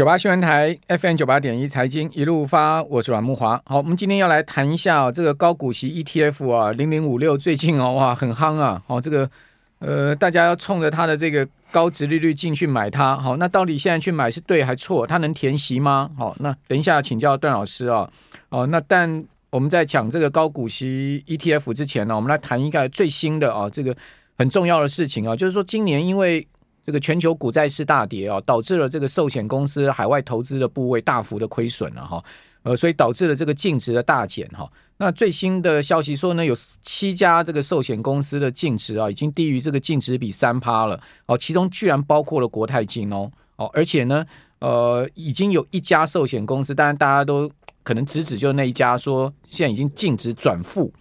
九八新闻台 FM 九八点一财经一路发，我是阮慕华。好，我们今天要来谈一下、哦、这个高股息 ETF 啊，零零五六最近哦哇很夯啊，好、哦、这个呃大家要冲着它的这个高殖利率进去买它，好，那到底现在去买是对还错？它能填息吗？好，那等一下请教段老师啊。哦，那但我们在讲这个高股息 ETF 之前呢，我们来谈一个最新的啊这个很重要的事情啊，就是说今年因为这个全球股债市大跌啊，导致了这个寿险公司海外投资的部位大幅的亏损了哈，呃，所以导致了这个净值的大减哈。那最新的消息说呢，有七家这个寿险公司的净值啊，已经低于这个净值比三趴了哦，其中居然包括了国泰金哦哦，而且呢，呃，已经有一家寿险公司，当然大家都可能直指就那一家，说现在已经净值转负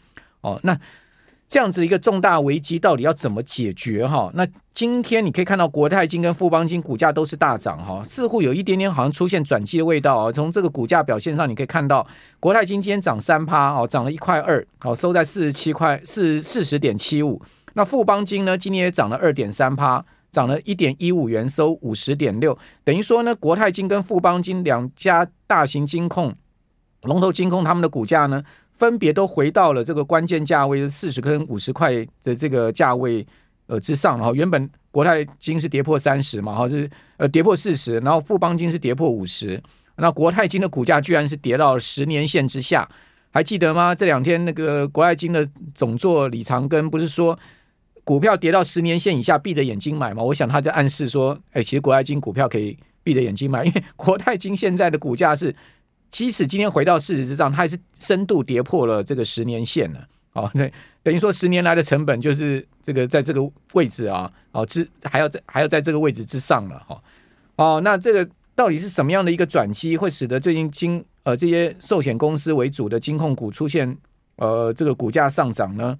哦，那。这样子一个重大危机到底要怎么解决哈？那今天你可以看到国泰金跟富邦金股价都是大涨哈，似乎有一点点好像出现转机的味道啊。从这个股价表现上，你可以看到国泰金今天涨三趴哦，涨了一块二哦，收在四十七块四四十点七五。那富邦金呢，今天也涨了二点三趴，涨了一点一五元，收五十点六。等于说呢，国泰金跟富邦金两家大型金控龙头金控，他们的股价呢，分别都回到了这个关键价位是四十跟五十块的这个价位呃之上，然后原本国泰金是跌破三十嘛，哈是呃跌破四十，然后富邦金是跌破五十，那国泰金的股价居然是跌到十年线之下，还记得吗？这两天那个国泰金的总座李长庚不是说股票跌到十年线以下闭着眼睛买吗？我想他在暗示说，哎，其实国泰金股票可以闭着眼睛买，因为国泰金现在的股价是。即使今天回到事实之上，它还是深度跌破了这个十年线了。哦，对，等于说十年来的成本就是这个在这个位置啊，哦之还要在还要在这个位置之上了。哈，哦，那这个到底是什么样的一个转机，会使得最近金呃这些寿险公司为主的金控股出现呃这个股价上涨呢？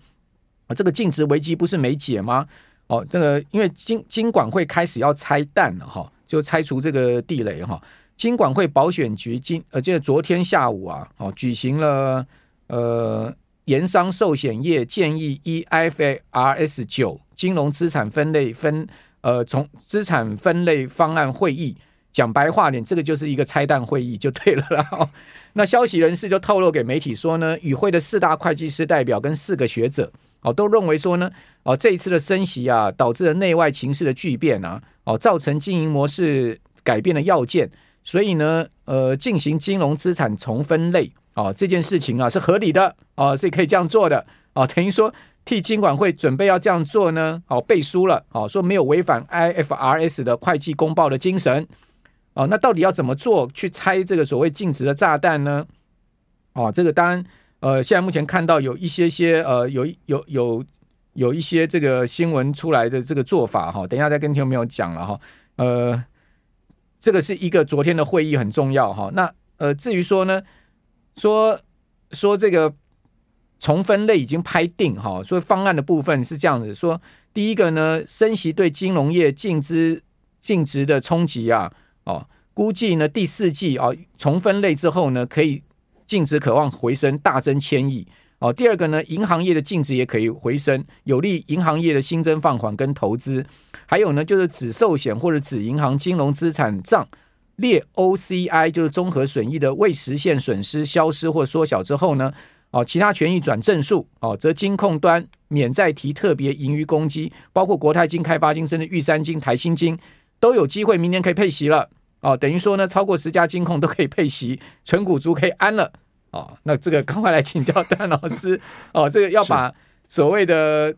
啊，这个净值危机不是没解吗？哦，这个因为金金管会开始要拆弹了哈，就拆除这个地雷哈。金管会保险局今呃，就是昨天下午啊，哦，举行了呃，研商寿险业建议 EIFRS 九金融资产分类分呃，从资产分类方案会议。讲白话点，这个就是一个拆弹会议就对了啦。哦那消息人士就透露给媒体说呢，与会的四大会计师代表跟四个学者哦，都认为说呢，哦，这一次的升息啊，导致了内外情势的巨变啊，哦，造成经营模式改变的要件。所以呢，呃，进行金融资产重分类啊、这件事情啊是合理的啊、是可以这样做的啊、等于说替金管会准备要这样做呢，哦，背书了哦，说没有违反 IFRS 的会计公报的精神哦，那到底要怎么做去拆这个所谓净值的炸弹呢？哦，这个当然，呃，现在目前看到有一些些呃，有有有有一些这个新闻出来的这个做法哈、等一下再跟听众朋友讲了哈、呃。这个是一个昨天的会议很重要哈，那呃至于说呢，说说这个重分类已经拍定哈，所以方案的部分是这样子说，第一个呢，升息对金融业净资净值的冲击啊，哦，估计呢第四季啊重分类之后呢，可以净值可望回升大增千亿。哦，第二个呢，银行业的净值也可以回升，有利银行业的新增放款跟投资。还有呢，就是指寿险或者指银行金融资产账列 OCI，就是综合损益的未实现损失消失或缩小之后呢，哦，其他权益转正数，哦，则金控端免再提特别盈余公积，包括国泰金、开发金、甚至玉山金、台新金都有机会明年可以配息了。哦，等于说呢，超过十家金控都可以配息，存股族可以安了。哦，那这个 赶快来请教 段老师。哦，这个要把所谓的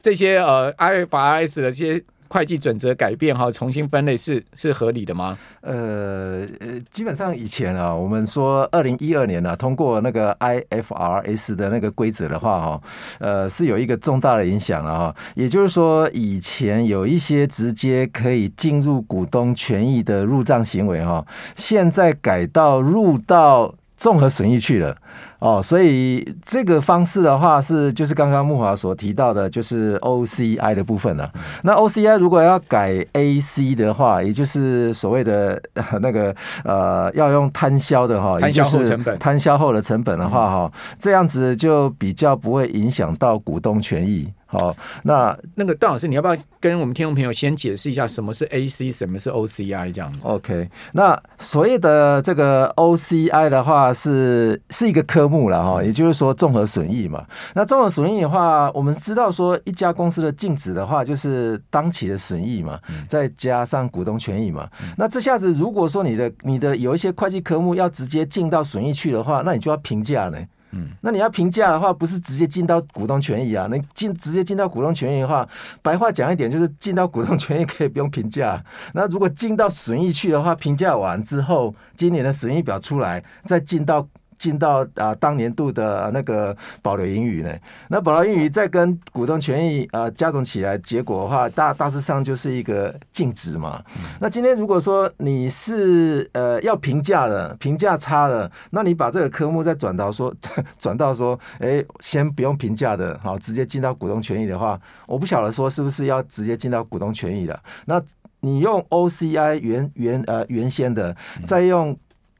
这些呃 IFRS 的这些会计准则改变哈，重新分类是是合理的吗？呃呃，基本上以前啊，我们说二零一二年呢、啊、通过那个 IFRS 的那个规则的话哈，呃是有一个重大的影响了哈，也就是说以前有一些直接可以进入股东权益的入账行为哈，现在改到入到综合损益去了哦，所以这个方式的话是就是刚刚木华所提到的，就是 OCI 的部分了。那 OCI 如果要改 AC 的话，也就是所谓的 那个呃，要用摊销的哈，摊销后成本，摊销后的成本的话哈，这样子就比较不会影响到股东权益。好，那那个段老师，你要不要跟我们听众朋友先解释一下什么是 AC，什么是 OCI 这样子？OK，那所谓的这个 OCI 的话是是一个科目了哈，也就是说综合损益嘛。那综合损益的话，我们知道说一家公司的净值的话就是当期的损益嘛，再加上股东权益嘛。那这下子如果说你的你的有一些会计科目要直接进到损益去的话，那你就要评价呢。嗯，那你要评价的话，不是直接进到股东权益啊？那进直接进到股东权益的话，白话讲一点，就是进到股东权益可以不用评价。那如果进到损益去的话，评价完之后，今年的损益表出来，再进到。进到啊当年度的那个保留盈余呢，那保留盈余再跟股东权益啊加总起来，结果的话大大致上就是一个净值嘛。那今天如果说你是呃要评价的，评价差的，那你把这个科目再转到说 转到说，哎，先不用评价的，好，直接进到股东权益的话，我不晓得说是不是要直接进到股东权益的。那你用 OCI 原原呃原先的，再用。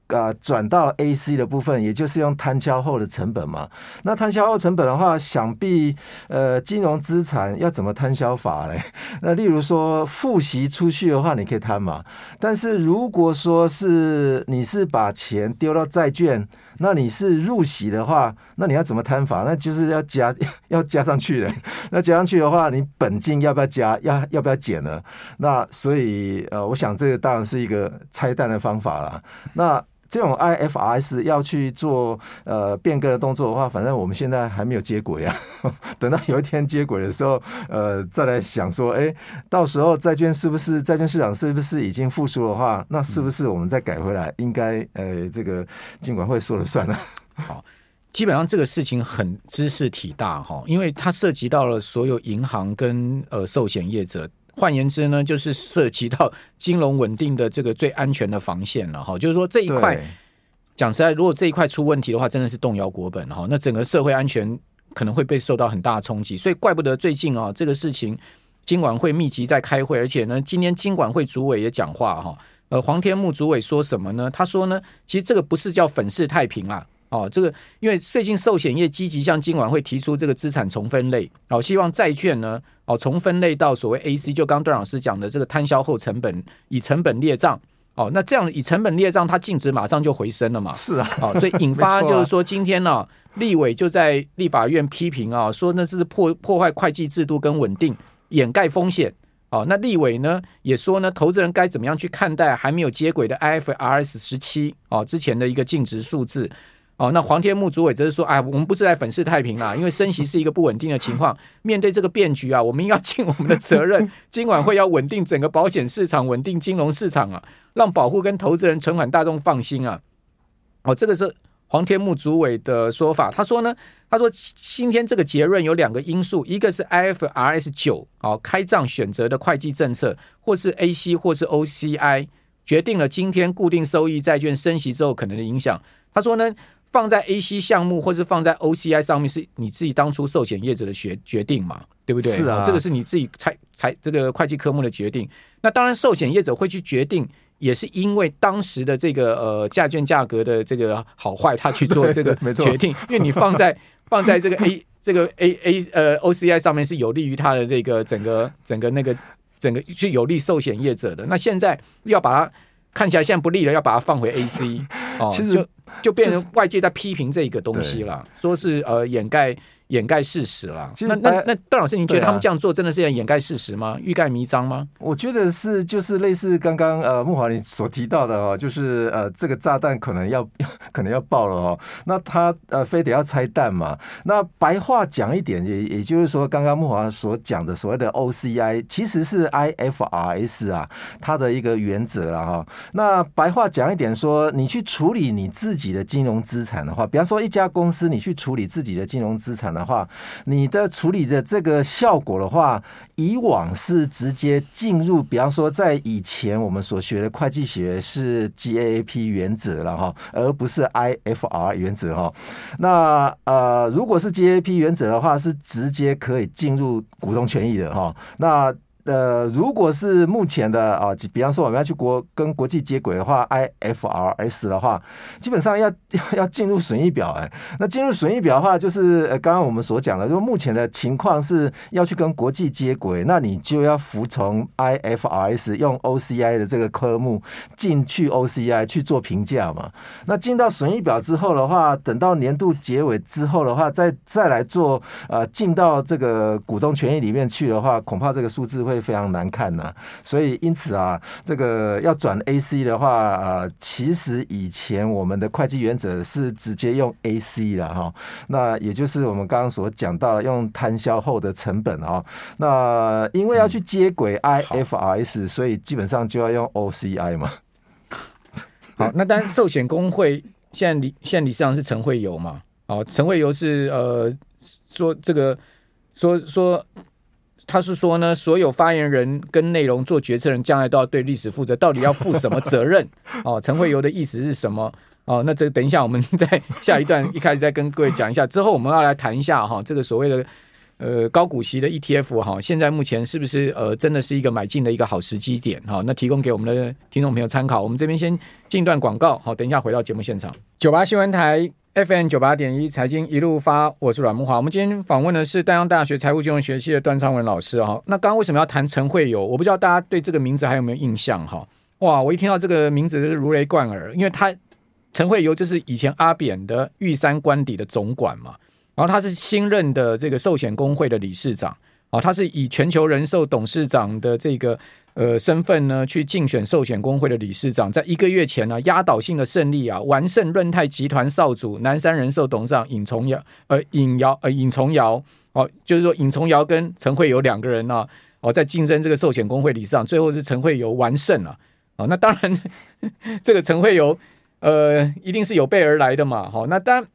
啊，转到 AC 的部分，也就是用摊销后的成本嘛。那摊销后成本的话，想必呃，金融资产要怎么摊销法嘞？那例如说付息出去的话，你可以摊嘛。但是如果说是你是把钱丢到债券，那你是入息的话，那你要怎么摊法？那就是要加 要加上去的。那加上去的话，你本金要不要加？要要不要减呢？那所以呃，我想这个当然是一个拆弹的方法了。那这种 IFRS 要去做呃变更的动作的话，反正我们现在还没有接轨啊。等到有一天接轨的时候，呃，再来想说，哎，到时候债券是不是债券市场是不是已经复苏的话，那是不是我们再改回来？应该呃，这个金管会说了算了。好，基本上这个事情很知识体大哈，因为它涉及到了所有银行跟呃寿险业者。换言之呢，就是涉及到金融稳定的这个最安全的防线了哈。就是说这一块讲实在，如果这一块出问题的话，真的是动摇国本哈。那整个社会安全可能会被受到很大的冲击。所以怪不得最近啊，这个事情金管会密集在开会，而且呢，今天金管会主委也讲话哈。呃，黄天木主委说什么呢？他说呢，其实这个不是叫粉饰太平啦。哦，这个因为最近寿险业积极向金管会提出这个资产重分类，哦，希望债券呢，哦，重分类到所谓 AC，就刚段老师讲的这个摊销后成本，以成本列账，哦，那这样以成本列账，它净值马上就回升了嘛？是啊，哦，所以引发 就是说，今天呢、啊，立委就在立法院批评啊，说那是破破坏会计制度跟稳定，掩盖风险。哦，那立委呢也说呢，投资人该怎么样去看待还没有接轨的 IFRS 十七哦之前的一个净值数字？哦，那黄天木主委则是说，哎，我们不是在粉饰太平啦，因为升息是一个不稳定的情况，面对这个变局啊，我们要尽我们的责任，今晚会要稳定整个保险市场，稳定金融市场啊，让保护跟投资人、存款大众放心啊。哦，这个是黄天木主委的说法。他说呢，他说今天这个结论有两个因素，一个是 IFRS 九哦开账选择的会计政策，或是 AC 或是 OCI 决定了今天固定收益债券升息之后可能的影响。他说呢。放在 AC 项目或是放在 OCI 上面，是你自己当初寿险业者的决决定嘛？对不对？是啊，这个是你自己财财这个会计科目的决定。那当然，寿险业者会去决定，也是因为当时的这个呃价券价格的这个好坏，他去做 这个决定。因为你放在 放在这个 A 这个 A A 呃 OCI 上面是有利于他的这个整个整个那个整个是有利寿险业者的。那现在要把它看起来现在不利了，要把它放回 AC 哦，其实就。就变成外界在批评这个东西了，说是呃掩盖。掩盖事实了。那那那段老师，您觉得他们这样做真的是要掩盖事实吗？欲盖弥彰吗？我觉得是，就是类似刚刚呃木华你所提到的哦，就是呃这个炸弹可能要 可能要爆了哦。那他呃非得要拆弹嘛？那白话讲一点，也也就是说，刚刚木华所讲的所谓的 OCI，其实是 IFRS 啊，它的一个原则了哈。那白话讲一点说，你去处理你自己的金融资产的话，比方说一家公司，你去处理自己的金融资产。的话，你的处理的这个效果的话，以往是直接进入，比方说在以前我们所学的会计学是 GAAP 原则了哈，而不是 IFR 原则哈。那呃，如果是 GAAP 原则的话，是直接可以进入股东权益的哈。那呃，如果是目前的啊，比方说我们要去国跟国际接轨的话，IFRS 的话，基本上要要 要进入损益表哎。那进入损益表的话，就是呃，刚刚我们所讲的，就目前的情况是要去跟国际接轨，那你就要服从 IFRS，用 OCI 的这个科目进去 OCI 去做评价嘛。那进到损益表之后的话，等到年度结尾之后的话，再再来做呃，进到这个股东权益里面去的话，恐怕这个数字会。非常难看呐，所以因此啊，这个要转 AC 的话啊，其实以前我们的会计原则是直接用 AC 的哈，那也就是我们刚刚所讲到的用摊销后的成本啊，那因为要去接轨 IFRS，所以基本上就要用 OCI 嘛。好，那当然寿险工会现在理现在理事长是陈慧游嘛？哦，陈慧游是呃说这个说说。他是说呢，所有发言人跟内容做决策人，将来都要对历史负责。到底要负什么责任？哦，陈慧游的意思是什么？哦，那这个等一下我们在下一段一开始再跟各位讲一下。之后我们要来谈一下哈，这个所谓的呃高股息的 ETF 哈，现在目前是不是呃真的是一个买进的一个好时机点？哈，那提供给我们的听众朋友参考。我们这边先进一段广告，好，等一下回到节目现场。九八新闻台。FM 九八点一财经一路发，我是阮慕华。我们今天访问的是淡江大学财务金融学系的段昌文老师哈。那刚刚为什么要谈陈慧游？我不知道大家对这个名字还有没有印象哈？哇，我一听到这个名字就是如雷贯耳，因为他陈慧游就是以前阿扁的玉山官邸的总管嘛，然后他是新任的这个寿险公会的理事长啊，他是以全球人寿董事长的这个。呃，身份呢，去竞选寿险公会的理事长，在一个月前呢，压倒性的胜利啊，完胜润泰集团少主南山人寿董事长尹重尧，呃，尹尧，呃，尹重尧，哦，就是说尹重尧跟陈慧友两个人呢、哦，在竞争这个寿险公会理事长，最后是陈慧友完胜了，哦，那当然，这个陈慧友，呃，一定是有备而来的嘛，好、哦，那当然，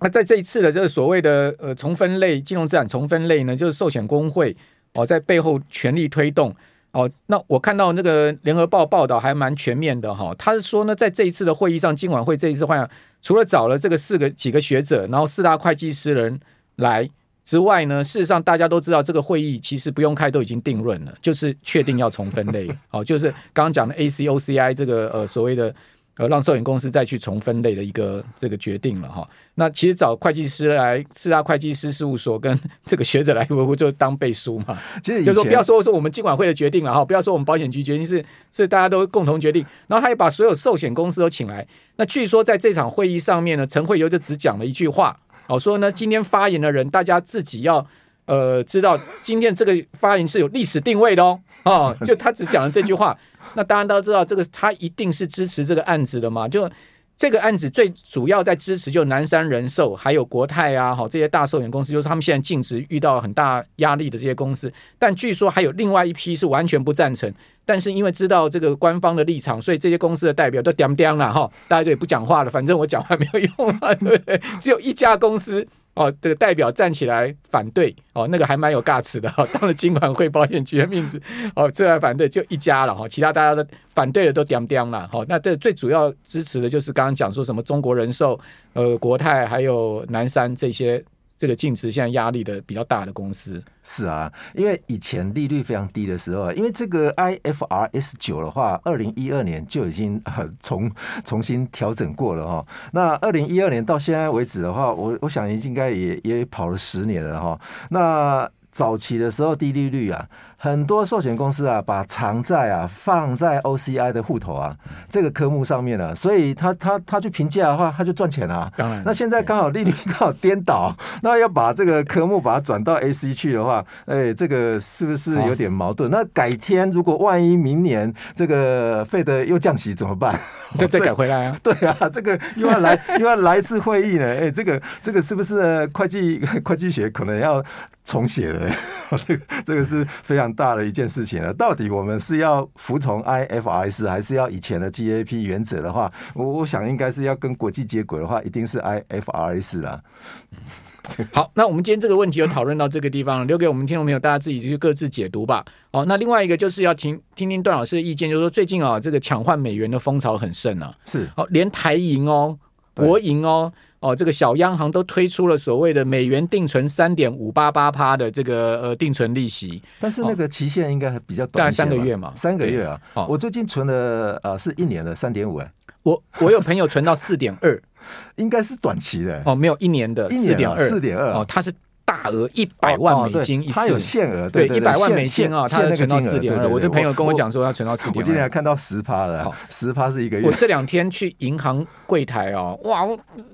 那在这一次的这个所谓的呃重分类金融资产重分类呢，就是寿险公会哦，在背后全力推动。哦，那我看到那个联合报报道还蛮全面的哈，他是说呢，在这一次的会议上，金管会这一次会除了找了这个四个几个学者，然后四大会计师人来之外呢，事实上大家都知道，这个会议其实不用开都已经定论了，就是确定要重分类，哦，就是刚刚讲的 ACOCI 这个呃所谓的。呃，让寿险公司再去重分类的一个 这个决定了哈。那其实找会计师来，四大会计师事务所跟这个学者来维护，就当背书嘛。其实就说不要说说我们监管会的决定了哈，不要说我们保险局决定是是大家都共同决定。然后他也把所有寿险公司都请来。那据说在这场会议上面呢，陈慧游就只讲了一句话，哦，说呢今天发言的人大家自己要呃知道，今天这个发言是有历史定位的哦，哦，就他只讲了这句话。那当然都知道，这个他一定是支持这个案子的嘛。就这个案子最主要在支持，就南山人寿还有国泰啊，好这些大寿险公司，就是他们现在净值遇到很大压力的这些公司。但据说还有另外一批是完全不赞成，但是因为知道这个官方的立场，所以这些公司的代表都掂掂了哈，大家就也不讲话了。反正我讲话没有用啊，对不对？只有一家公司。哦，这个代表站起来反对哦，那个还蛮有尬词的哈、哦。当了金管会保险局的面子哦，这来反对就一家了哈、哦，其他大家的反对的都掂掂了哈。那这最主要支持的就是刚刚讲说什么中国人寿、呃国泰还有南山这些。这个净值现在压力的比较大的公司是啊，因为以前利率非常低的时候，因为这个 IFRS 九的话，二零一二年就已经重重新调整过了哈。那二零一二年到现在为止的话，我我想应该也也跑了十年了哈。那早期的时候低利率啊。很多寿险公司啊，把偿债啊放在 OCI 的户头啊，这个科目上面了，所以他他他去评价的话，他就赚钱啊。当然，那现在刚好利率刚好颠倒，那要把这个科目把它转到 AC 去的话，哎，这个是不是有点矛盾？那改天如果万一明年这个费德又降息怎么办？就再 改回来啊？对啊，这个又要来 又要来一次会议呢？哎，这个这个是不是会计会计学可能要重写了？这个这个是非常。大的一件事情了，到底我们是要服从 IFRS 还是要以前的 GAAP 原则的话，我我想应该是要跟国际接轨的话，一定是 IFRS 啦。好，那我们今天这个问题就讨论到这个地方，留给我们听众朋友大家自己去各自解读吧。好，那另外一个就是要听听听段老师的意见，就是说最近啊，这个抢换美元的风潮很盛啊，是，好，连台银哦、国营哦。哦，这个小央行都推出了所谓的美元定存三点五八八趴的这个呃定存利息，但是那个期限应该还比较短，大概三个月嘛，三个月啊。哦，我最近存了呃是一年的三点五哎，我我有朋友存到四点二，应该是短期的。哦，没有一年的四点二。四点二。哦，他是。大额一百万美金一次，他有限额，对一百万美金啊，他存到四点二。我的朋友跟我讲说，他存到四点二。我今天还看到十趴了，十趴是一个月。我这两天去银行柜台哦，哇，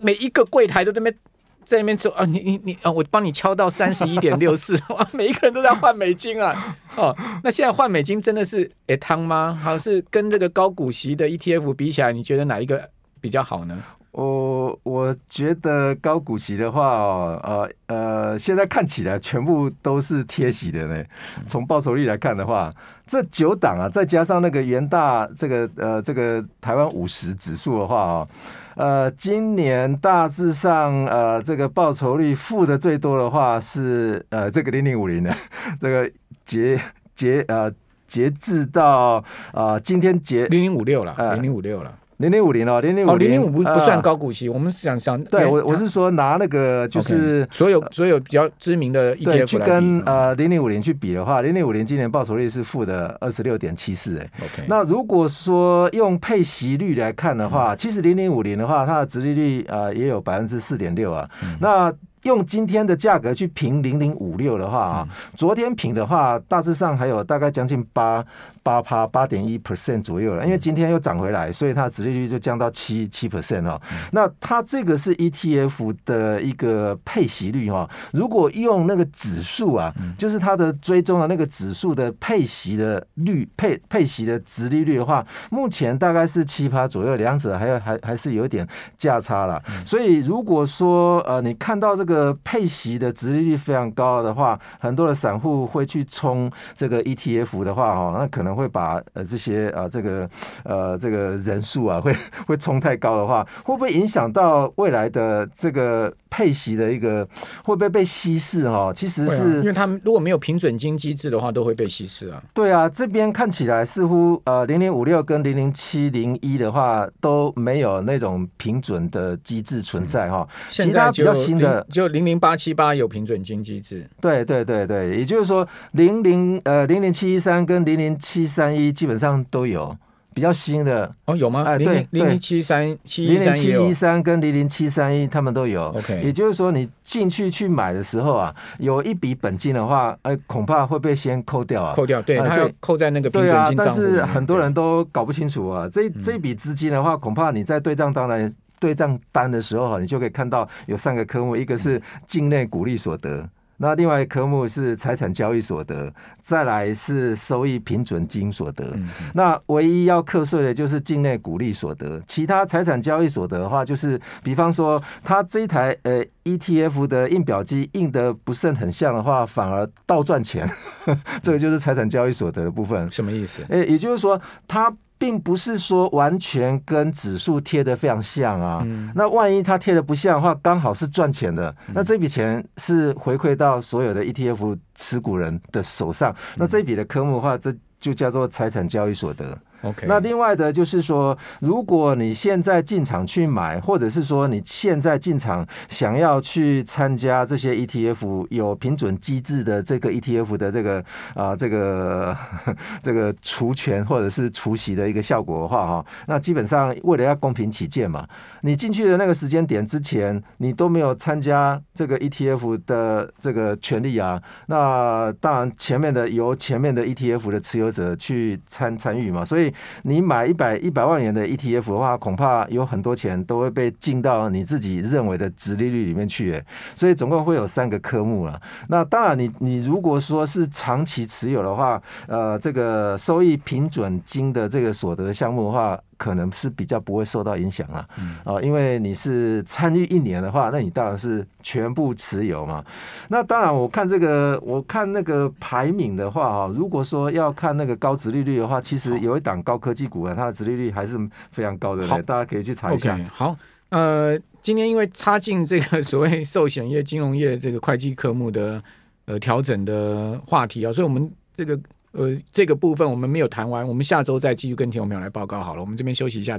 每一个柜台都在那边在那边走啊，你你你啊，我帮你敲到三十一点六四，哇，每一个人都在换美金啊。哦，那现在换美金真的是哎汤吗？好，是跟这个高股息的 ETF 比起来，你觉得哪一个比较好呢？我我觉得高股息的话，哦呃呃，现在看起来全部都是贴息的呢。从报酬率来看的话，这九档啊，再加上那个元大这个呃这个台湾五十指数的话啊，呃，今年大致上呃这个报酬率负的最多的话是呃这个零零五零的 这个截截呃截至到啊、呃、今天截零零五六了，零零五六了。零零五零哦，零零五零。零五不不算高股息，呃、我们想想，对我我是说拿那个就是所有所有比较知名的 ETF 去跟呃零零五零去比的话，零零五零今年报酬率是负的二十六点七四哎，OK，那如果说用配息率来看的话，嗯、其实零零五零的话，它的殖利率呃也有百分之四点六啊，嗯、那。用今天的价格去评零零五六的话啊，昨天评的话大致上还有大概将近八八趴八点一 percent 左右了，因为今天又涨回来，所以它的殖利率就降到七七 percent 哦。那它这个是 ETF 的一个配息率哈，如果用那个指数啊，就是它的追踪的那个指数的配息的率配配息的殖利率的话，目前大概是七趴左右，两者还有还还是有点价差了。所以如果说呃你看到这个。个配息的殖利率非常高的话，很多的散户会去冲这个 ETF 的话，哦，那可能会把呃这些呃这个呃这个人数啊，会 会冲太高的话，会不会影响到未来的这个配息的一个会不会被稀释？哈，其实是因为他们如果没有平准金机制的话，都会被稀释啊。对啊，这边看起来似乎呃零零五六跟零零七零一的话都没有那种平准的机制存在哈。其他比较新的就。就零零八七八有平准金机制，对对对对，也就是说零零呃零零七一三跟零零七三一基本上都有比较新的哦，有吗？哎，对，零零七三七零零七一三跟零零七三一他们都有。OK，也就是说你进去去买的时候啊，有一笔本金的话，哎，恐怕会被先扣掉啊，扣掉，对，它要扣在那个平准金账户。但是很多人都搞不清楚啊，这这笔资金的话，恐怕你在对账当然。对账单的时候哈，你就可以看到有三个科目，一个是境内股利所得，那另外科目是财产交易所得，再来是收益平准金所得。那唯一要课税的就是境内股利所得，其他财产交易所得的话，就是比方说它这一台呃 ETF 的印表机印得不甚很像的话，反而倒赚钱，这个就是财产交易所得的部分。什么意思？诶，也就是说它。并不是说完全跟指数贴得非常像啊，那万一它贴得不像的话，刚好是赚钱的，那这笔钱是回馈到所有的 ETF 持股人的手上，那这笔的科目的话，这就叫做财产交易所得。OK，那另外的就是说，如果你现在进场去买，或者是说你现在进场想要去参加这些 ETF 有平准机制的这个 ETF 的这个啊、这个 这个除权或者是除息的一个效果的话哈，那基本上为了要公平起见嘛，你进去的那个时间点之前，你都没有参加这个 ETF 的这个权利啊，那当然前面的由前面的 ETF 的持有者去参参与嘛，所以。你买一百一百万元的 ETF 的话，恐怕有很多钱都会被进到你自己认为的值利率里面去，哎，所以总共会有三个科目了。那当然，你你如果说是长期持有的话，呃，这个收益平准金的这个所得项目的话。可能是比较不会受到影响啊，啊，因为你是参与一年的话，那你当然是全部持有嘛。那当然，我看这个，我看那个排名的话啊，如果说要看那个高值利率的话，其实有一档高科技股啊，它的值利率还是非常高的，大家可以去查一下。好。呃，今天因为插进这个所谓寿险业、金融业这个会计科目的呃调整的话题啊，所以我们这个呃这个部分我们没有谈完，我们下周再继续跟听众朋友来报告好了。我们这边休息一下。